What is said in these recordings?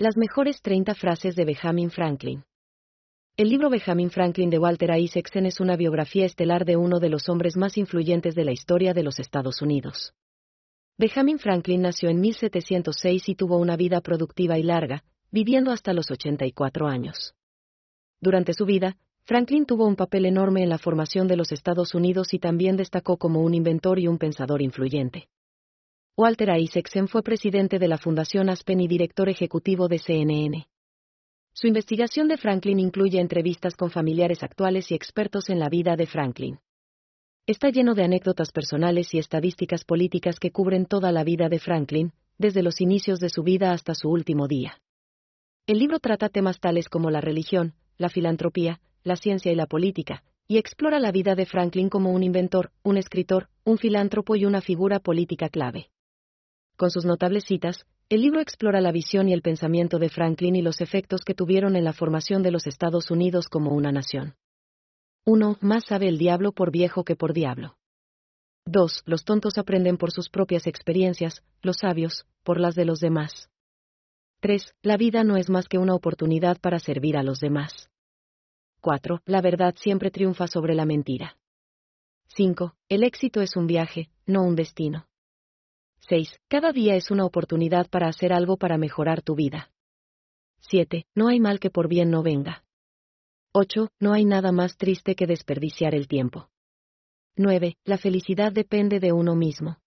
Las mejores 30 frases de Benjamin Franklin. El libro Benjamin Franklin de Walter Isaacson es una biografía estelar de uno de los hombres más influyentes de la historia de los Estados Unidos. Benjamin Franklin nació en 1706 y tuvo una vida productiva y larga, viviendo hasta los 84 años. Durante su vida, Franklin tuvo un papel enorme en la formación de los Estados Unidos y también destacó como un inventor y un pensador influyente. Walter Isaacson fue presidente de la Fundación Aspen y director ejecutivo de CNN. Su investigación de Franklin incluye entrevistas con familiares actuales y expertos en la vida de Franklin. Está lleno de anécdotas personales y estadísticas políticas que cubren toda la vida de Franklin, desde los inicios de su vida hasta su último día. El libro trata temas tales como la religión, la filantropía, la ciencia y la política, y explora la vida de Franklin como un inventor, un escritor, un filántropo y una figura política clave. Con sus notables citas, el libro explora la visión y el pensamiento de Franklin y los efectos que tuvieron en la formación de los Estados Unidos como una nación. 1. Más sabe el diablo por viejo que por diablo. 2. Los tontos aprenden por sus propias experiencias, los sabios, por las de los demás. 3. La vida no es más que una oportunidad para servir a los demás. 4. La verdad siempre triunfa sobre la mentira. 5. El éxito es un viaje, no un destino. 6. Cada día es una oportunidad para hacer algo para mejorar tu vida. 7. No hay mal que por bien no venga. 8. No hay nada más triste que desperdiciar el tiempo. 9. La felicidad depende de uno mismo.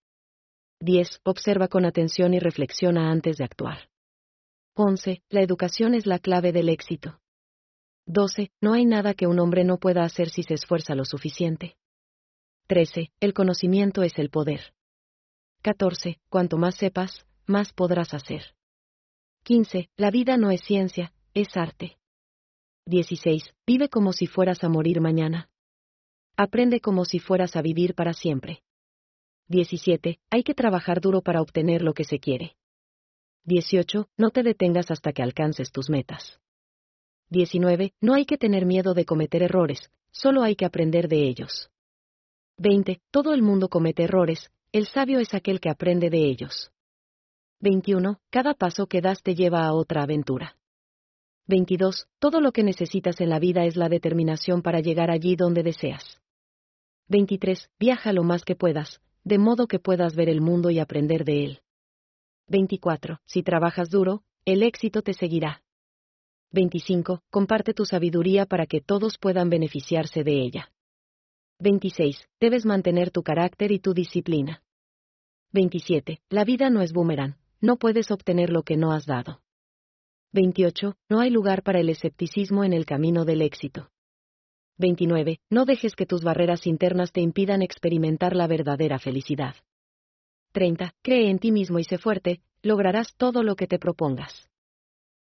10. Observa con atención y reflexiona antes de actuar. 11. La educación es la clave del éxito. 12. No hay nada que un hombre no pueda hacer si se esfuerza lo suficiente. 13. El conocimiento es el poder. 14. Cuanto más sepas, más podrás hacer. 15. La vida no es ciencia, es arte. 16. Vive como si fueras a morir mañana. Aprende como si fueras a vivir para siempre. 17. Hay que trabajar duro para obtener lo que se quiere. 18. No te detengas hasta que alcances tus metas. 19. No hay que tener miedo de cometer errores, solo hay que aprender de ellos. 20. Todo el mundo comete errores, el sabio es aquel que aprende de ellos. 21. Cada paso que das te lleva a otra aventura. 22. Todo lo que necesitas en la vida es la determinación para llegar allí donde deseas. 23. Viaja lo más que puedas, de modo que puedas ver el mundo y aprender de él. 24. Si trabajas duro, el éxito te seguirá. 25. Comparte tu sabiduría para que todos puedan beneficiarse de ella. 26. Debes mantener tu carácter y tu disciplina. 27. La vida no es boomerang, no puedes obtener lo que no has dado. 28. No hay lugar para el escepticismo en el camino del éxito. 29. No dejes que tus barreras internas te impidan experimentar la verdadera felicidad. 30. Cree en ti mismo y sé fuerte, lograrás todo lo que te propongas.